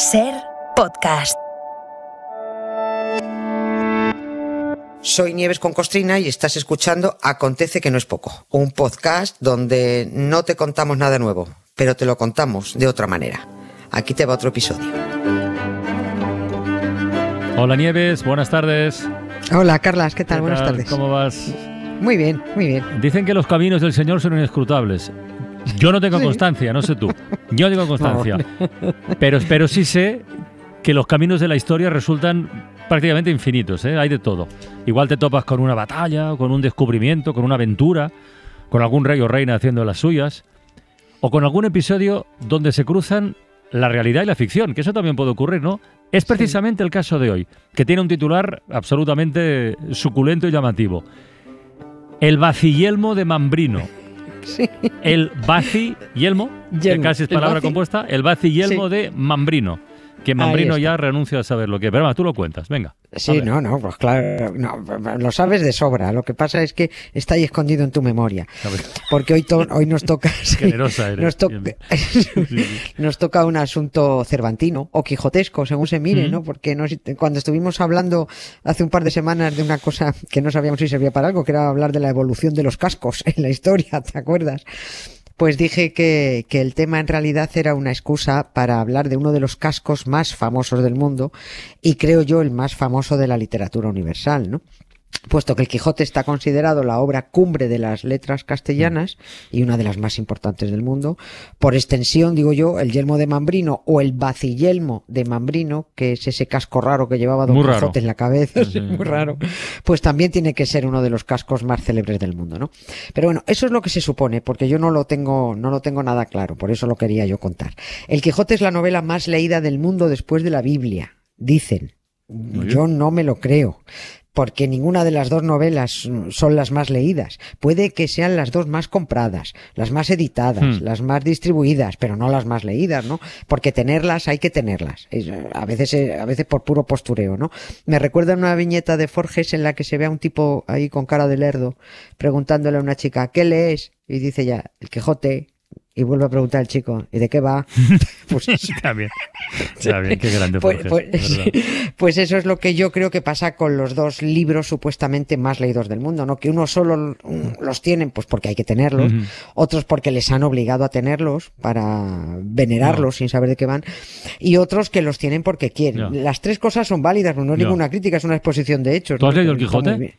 Ser podcast. Soy Nieves con Costrina y estás escuchando Acontece que no es poco, un podcast donde no te contamos nada nuevo, pero te lo contamos de otra manera. Aquí te va otro episodio. Hola Nieves, buenas tardes. Hola Carlas, ¿qué tal? ¿Qué buenas tal? tardes. ¿Cómo vas? Muy bien, muy bien. Dicen que los caminos del Señor son inescrutables. Yo no tengo Sí. constancia, no sé tú. Yo no tengo constancia. Pero, pero sí sé que los caminos de la historia resultan prácticamente infinitos, ¿eh? hay de todo. Igual te topas con una batalla, con un descubrimiento, con una aventura, con algún rey o reina haciendo las suyas, o con algún episodio donde se cruzan la realidad y la ficción, que eso también puede ocurrir, ¿no? Es precisamente el caso de hoy, que tiene un titular absolutamente suculento y llamativo. El vacillelmo de Mambrino. Sí. El que Yelmo. casi es palabra compuesta, el vacillelmo Sí. de Mambrino. Que Mambrino ya renuncia a saber lo que es. Pero va, tú lo cuentas, venga. Sí, no, no, pues claro, no, lo sabes de sobra. Lo que pasa es que está ahí escondido en tu memoria. Porque hoy, to- hoy nos toca. sí, Generosa eres, nos, to- nos toca un asunto cervantino o quijotesco, según se mire. ¿no? Porque nos- cuando estuvimos hablando hace un par de semanas de una cosa que no sabíamos si servía para algo, que era hablar de la evolución de los cascos en la historia, ¿te acuerdas? Pues dije que, que el tema en realidad era una excusa para hablar de uno de los cascos más famosos del mundo y creo yo el más famoso de la literatura universal, ¿no? Puesto que el Quijote está considerado la obra cumbre de las letras castellanas y una de las más importantes del mundo, por extensión, digo yo, el yelmo de Mambrino o el bacillelmo de Mambrino, que es ese casco raro que llevaba Don Muy raro. Quijote en la cabeza, Sí. muy raro, pues también tiene que ser uno de los cascos más célebres del mundo, ¿no? Pero bueno, eso es lo que se supone, porque yo no lo tengo, no lo tengo nada claro, por eso lo quería yo contar. El Quijote es la novela más leída del mundo después de la Biblia, dicen. Yo no me lo creo. Porque ninguna de las dos novelas son las más leídas. Puede que sean las dos más compradas, las más editadas, Hmm. las más distribuidas, pero no las más leídas, ¿no? Porque tenerlas hay que tenerlas. A veces, eh, a veces por puro postureo, ¿no? Me recuerda una viñeta de Forges en la que se ve a un tipo ahí con cara de lerdo preguntándole a una chica, ¿qué lees? Y dice ya, el Quijote. Y vuelve a preguntar al chico, ¿y de qué va? Pues. Está bien. Está bien, qué grande Pues, Borges, pues- pues eso es lo que yo creo que pasa con los dos libros supuestamente más leídos del mundo, ¿no? Que unos solo los tienen pues porque hay que tenerlos, otros porque les han obligado a tenerlos para venerarlos sin saber de qué van, y otros que los tienen porque quieren. Las tres cosas son válidas, no es Ya. ninguna crítica, es una exposición de hechos. ¿Tú has ¿no? leído El Quijote?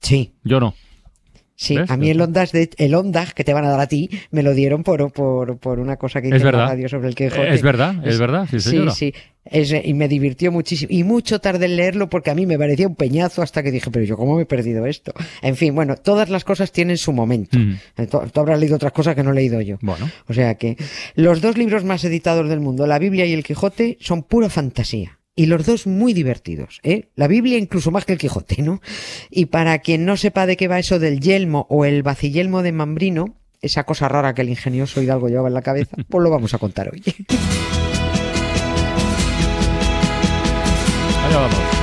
Sí, Yo no. Sí. ¿Ves? A mí el Ondas, de, el Ondas que te van a dar a ti, me lo dieron por, por, por una cosa que hice Es en la radio sobre el Quijote. Es verdad, es verdad, sí, señora. Sí, sí. Es, eh, y me divirtió muchísimo. Y mucho tardé en leerlo porque a mí me parecía un peñazo hasta que dije, pero yo cómo me he perdido esto. En fin, bueno, todas las cosas tienen su momento. Mm. Eh, Tú, tú habrás leído otras cosas que no he leído yo. Bueno. O sea que los dos libros más editados del mundo, la Biblia y el Quijote, son pura fantasía. Y los dos muy divertidos, ¿eh? La Biblia incluso más que el Quijote, ¿no? Y para quien no sepa de qué va eso del yelmo o el vacillelmo de Mambrino, esa cosa rara que el ingenioso Hidalgo llevaba en la cabeza, pues lo vamos a contar hoy. Allá vamos.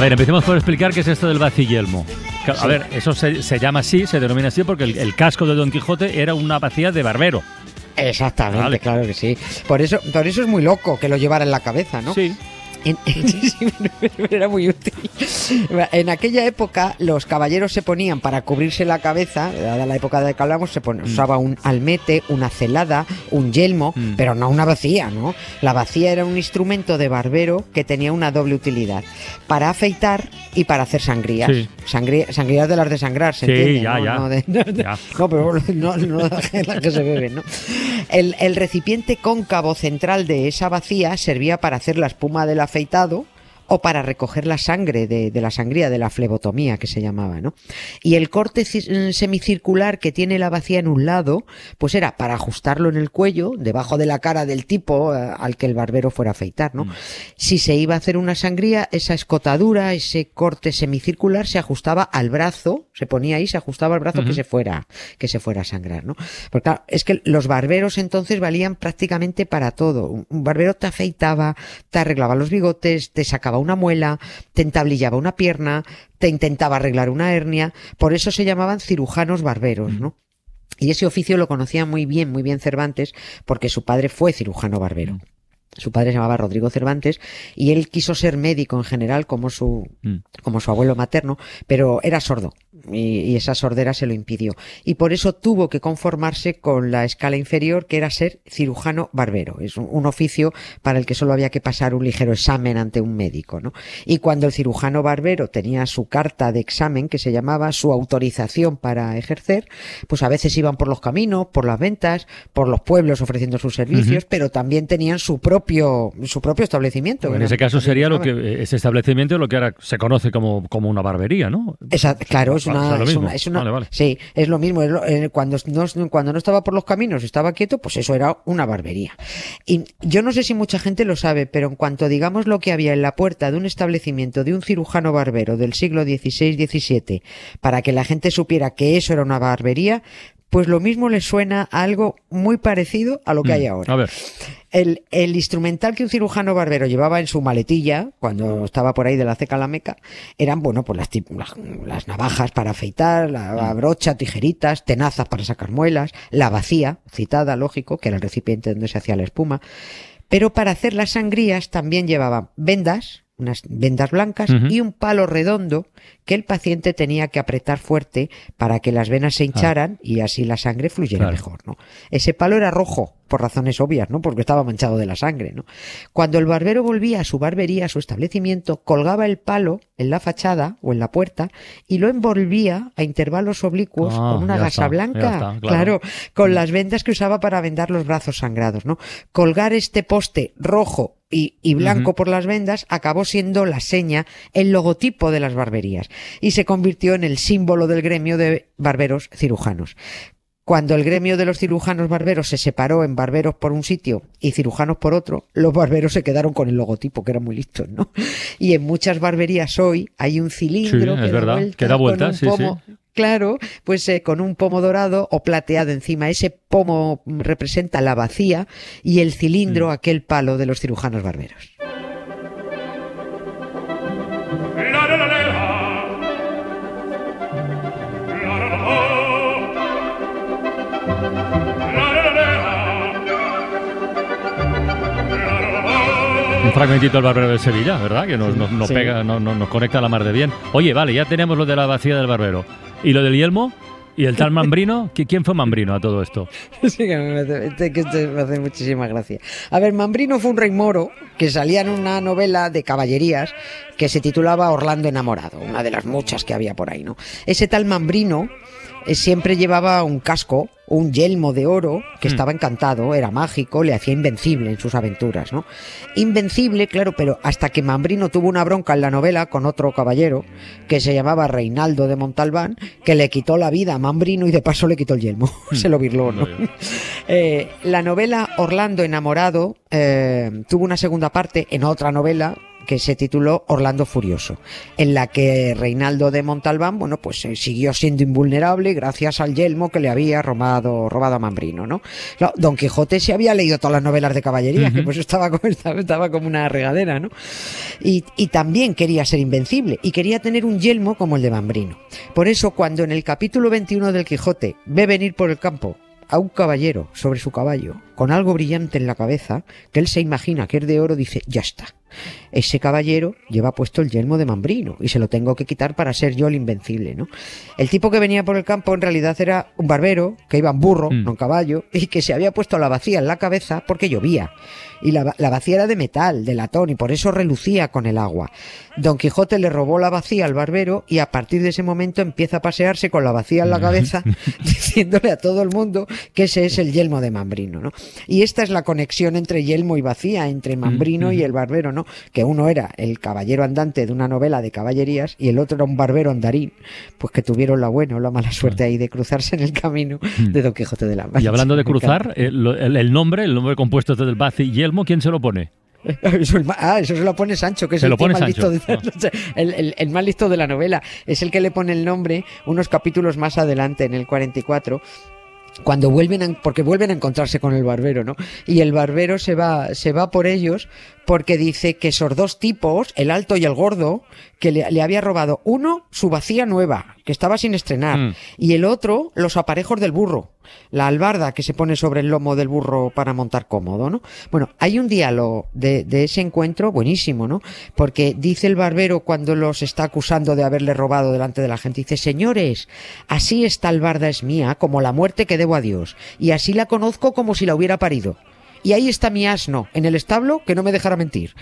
A ver, empecemos por explicar qué es esto del vacillelmo. Que, A ver, eso se, se llama así, se denomina así porque el, el casco de Don Quijote era una vacía de barbero. Exactamente, Vale. claro que sí. Por eso, por eso es muy loco que lo llevara en la cabeza, ¿no? Sí. En- pero era muy útil. En aquella época, los caballeros se ponían para cubrirse la cabeza, dada la época de que hablamos, se pone- usaba un almete, una celada, un yelmo, Mm. pero no una vacía, ¿no? La vacía era un instrumento de barbero que tenía una doble utilidad: para afeitar y para hacer sangrías. Sí. Sangría- sangrías de las de sangrar, ¿se Sí, entiende? ya, no, ya. no de- no de- Ya. no, pero no, no las que- se beben, ¿no? El, el recipiente cóncavo central de esa vacía servía para hacer la espuma del afeitado o para recoger la sangre de, de la sangría, de la flebotomía que se llamaba, ¿no? Y el corte ci- semicircular que tiene la vacía en un lado, pues era para ajustarlo en el cuello, debajo de la cara del tipo eh, al que el barbero fuera a afeitar, ¿no? Si se iba a hacer una sangría, esa escotadura, ese corte semicircular se ajustaba al brazo, se ponía ahí, se ajustaba al brazo que se fuera, que se fuera a sangrar, ¿no? Porque claro, es que los barberos entonces valían prácticamente para todo. Un barbero te afeitaba, te arreglaba los bigotes, te sacaba una muela, te entablillaba una pierna, te intentaba arreglar una hernia, por eso se llamaban cirujanos barberos, ¿no? Y ese oficio lo conocía muy bien, muy bien Cervantes, porque su padre fue cirujano barbero. Su padre se llamaba Rodrigo Cervantes y él quiso ser médico en general como su, Mm. como su abuelo materno, pero era sordo y, y esa sordera se lo impidió. Y por eso tuvo que conformarse con la escala inferior que era ser cirujano barbero. Es un, un oficio para el que solo había que pasar un ligero examen ante un médico, ¿no? Y cuando el cirujano barbero tenía su carta de examen que se llamaba su autorización para ejercer, pues a veces iban por los caminos, por las ventas, por los pueblos ofreciendo sus servicios, pero también tenían su propio, su propio establecimiento. En ese caso sería lo que ese establecimiento lo que ahora se conoce como, como una barbería, ¿no? Esa- claro, es una, es una- es una- Vale, vale. sí, es lo mismo. es lo- eh, cuando, no, cuando no estaba por los caminos, estaba quieto, pues eso era una barbería. Y yo no sé si mucha gente lo sabe, pero en cuanto digamos lo que había en la puerta de un establecimiento de un cirujano barbero del siglo XVI-XVII, para que la gente supiera que eso era una barbería, pues lo mismo le suena a algo muy parecido a lo que hay ahora. A ver, El, el instrumental que un cirujano barbero llevaba en su maletilla, cuando estaba por ahí de la ceca a la meca, eran, bueno, pues las, las, las navajas para afeitar, la, la brocha, tijeritas, tenazas para sacar muelas, la vacía, citada, lógico, que era el recipiente donde se hacía la espuma. Pero para hacer las sangrías también llevaban vendas, unas vendas blancas y un palo redondo que el paciente tenía que apretar fuerte para que las venas se hincharan y así la sangre fluyera Claro. mejor, ¿no? Ese palo era rojo, por razones obvias, ¿no? Porque estaba manchado de la sangre, ¿no? Cuando el barbero volvía a su barbería, a su establecimiento, colgaba el palo en la fachada o en la puerta y lo envolvía a intervalos oblicuos Ah, con una gasa está, blanca, está, claro. claro, con las vendas que usaba para vendar los brazos sangrados, ¿no? Colgar este poste rojo y, y blanco por las vendas acabó siendo la seña, el logotipo de las barberías y se convirtió en el símbolo del gremio de barberos cirujanos. Cuando el gremio de los cirujanos barberos se separó en barberos por un sitio y cirujanos por otro, los barberos se quedaron con el logotipo, que eran muy listos, ¿no? Y en muchas barberías hoy hay un cilindro Sí, que es da verdad, vuelta, que da con vuelta, un sí, pomo- Claro, pues eh, con un pomo dorado o plateado encima. Ese pomo representa la vacía y el cilindro Mm. aquel palo de los cirujanos barberos. Un fragmentito del barbero de Sevilla, ¿verdad? Que nos, nos, nos Sí. pega, nos, nos- nos conecta a la mar de bien. Oye, vale, ya tenemos lo de la vacía del barbero. ¿Y lo del yelmo? ¿Y el tal Mambrino? ¿Qui- ¿Quién fue Mambrino a todo esto? Sí, que me hace, este- que este me hace muchísima gracia. A ver, Mambrino fue un rey moro que salía en una novela de caballerías que se titulaba Orlando enamorado, una de las muchas que había por ahí, ¿no? Ese tal Mambrino siempre llevaba un casco, un yelmo de oro que Hmm. estaba encantado, era mágico, le hacía invencible en sus aventuras, ¿no? Invencible, claro, pero hasta que Mambrino tuvo una bronca en la novela con otro caballero que se llamaba Reinaldo de Montalbán, que le quitó la vida a Mambrino y de paso le quitó el yelmo, se lo virló, ¿no? Eh, la novela Orlando enamorado eh, tuvo una segunda parte en otra novela que se tituló Orlando Furioso, en la que Reinaldo de Montalbán, bueno, pues eh, siguió siendo invulnerable gracias al yelmo que le había robado, robado a Mambrino, ¿no? Don Quijote se había leído todas las novelas de caballería, que pues estaba como, estaba, estaba como una regadera, ¿no? Y, y también quería ser invencible y quería tener un yelmo como el de Mambrino. Por eso, cuando en el capítulo 21 del Quijote ve venir por el campo a un caballero sobre su caballo con algo brillante en la cabeza, que él se imagina que es de oro, dice, ya está. Ese caballero lleva puesto el yelmo de Mambrino y se lo tengo que quitar para ser yo el invencible, ¿no? El tipo que venía por el campo en realidad era un barbero que iba en burro, Mm. no en caballo, y que se había puesto la vacía en la cabeza porque llovía. Y la, la vacía era de metal, de latón, y por eso relucía con el agua. Don Quijote le robó la vacía al barbero y a partir de ese momento empieza a pasearse con la vacía en la cabeza, diciéndole a todo el mundo que ese es el yelmo de Mambrino, ¿no? Y esta es la conexión entre yelmo y vacía, entre Mambrino y el barbero, ¿no? Que uno era el caballero andante de una novela de caballerías y el otro era un barbero andarín, pues que tuvieron la buena o la mala suerte ahí de cruzarse en el camino de Don Quijote de la Mancha. Y hablando de cruzar, el, el nombre, el nombre compuesto del Baci y Yelmo, ¿quién se lo pone? Eso, ah, eso se lo pone Sancho, que es Se el, lo tío pone más Sancho. listo de- el, el- el más listo de la novela. Es el que le pone el nombre unos capítulos más adelante, en el 44, cuando vuelven a- porque vuelven a encontrarse con el barbero, ¿no? Y el barbero se va, se va por ellos porque dice que esos dos tipos, el alto y el gordo, que le, le había robado uno su vacía nueva, que estaba sin estrenar, Mm. y el otro los aparejos del burro, la albarda que se pone sobre el lomo del burro para montar cómodo, ¿no? Bueno, hay un diálogo de, de ese encuentro buenísimo, ¿no? Porque dice el barbero cuando los está acusando de haberle robado delante de la gente, dice, señores, así esta albarda es mía, como la muerte que debo a Dios, y así la conozco como si la hubiera parido. Y ahí está mi asno, en el establo, que no me dejará mentir.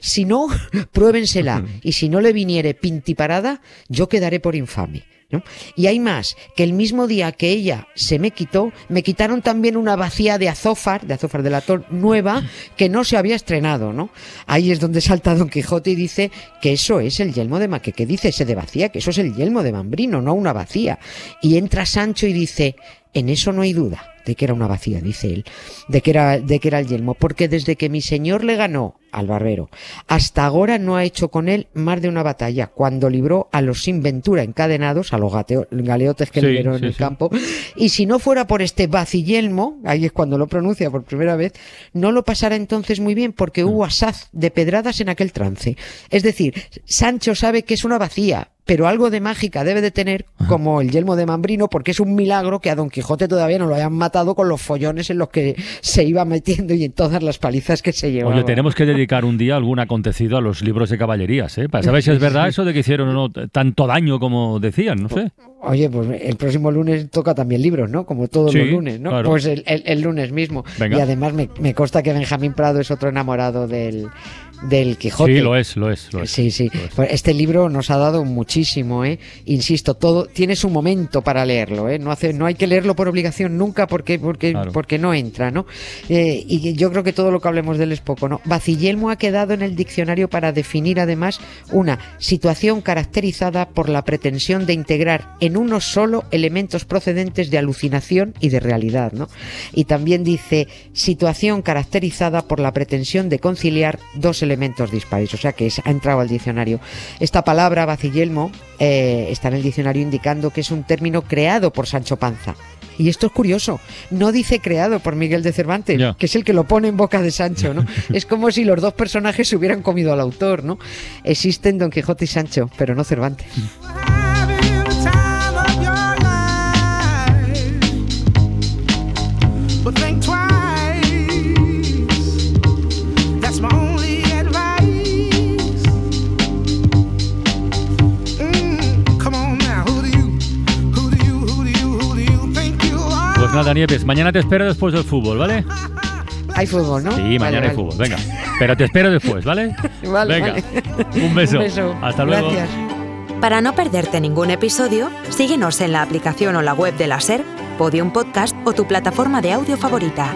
Si no, pruébensela. Y si no le viniere pintiparada, yo quedaré por infame. ¿no? Y hay más, que el mismo día que ella se me quitó, me quitaron también una vacía de azófar, de azófar de latón, nueva, que no se había estrenado, ¿no? Ahí es donde salta Don Quijote y dice que eso es el yelmo de Maque, que dice ese de vacía, que eso es el yelmo de Mambrino, no una vacía. Y entra Sancho y dice, en eso no hay duda de que era una vacía, dice él, de que era, de que era el yelmo, porque desde que mi señor le ganó al barbero, hasta ahora no ha hecho con él más de una batalla, cuando libró a los sin ventura encadenados, a los gateo- galeotes que Sí, liberó en sí, el sí. campo, y si no fuera por este vacillelmo, ahí es cuando lo pronuncia por primera vez, no lo pasará entonces muy bien, porque Mm. hubo asaz de pedradas en aquel trance. Es decir, Sancho sabe que es una vacía, pero algo de mágica debe de tener, como el yelmo de Mambrino, porque es un milagro que a Don Quijote todavía no lo hayan matado con los follones en los que se iba metiendo y en todas las palizas que se llevaba. Oye, tenemos que dedicar un día algún acontecido a los libros de caballerías, ¿eh? Para saber si es verdad eso de que hicieron o no tanto daño como decían, no sé. Oye, pues el próximo lunes toca también libros, ¿no? Como todos Sí, los lunes, ¿no? claro. Pues el, el- el lunes mismo. Venga. Y además me, me consta que Benjamín Prado es otro enamorado del, del Quijote. Sí, lo es, lo es, lo es. Sí, sí. Lo es. Pues este libro nos ha dado muchísimo, ¿eh? Insisto, todo tiene su momento para leerlo, ¿eh? No hace, no hay que leerlo por obligación nunca porque, porque, Claro. porque no entra, ¿no? Eh, y yo creo que todo lo que hablemos de él es poco, ¿no? Bacillelmo ha quedado en el diccionario para definir además una situación caracterizada por la pretensión de integrar en uno solo elementos procedentes de alucinación y de realidad, ¿no? Y también dice situación caracterizada por la pretensión de conciliar dos elementos dispares, o sea que es- ha entrado al diccionario. Esta palabra, bacillelmo, eh, está en el diccionario indicando que es un término creado por Sancho Panza. Y esto es curioso, no dice creado por Miguel de Cervantes, que es el que lo pone en boca de Sancho, ¿no? es como si los dos personajes se hubieran comido al autor, ¿no? Existen Don Quijote y Sancho, pero no Cervantes. Nada, Nieves, mañana te espero después del fútbol, ¿vale? Hay fútbol, ¿no? Sí, Vale, mañana hay vale. fútbol, venga. Pero te espero después, ¿vale? Vale, venga, vale. un beso. Un beso. Hasta luego. Gracias. Para no perderte ningún episodio, síguenos en la aplicación o la web de la SER, Podium Podcast o tu plataforma de audio favorita.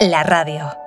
La radio.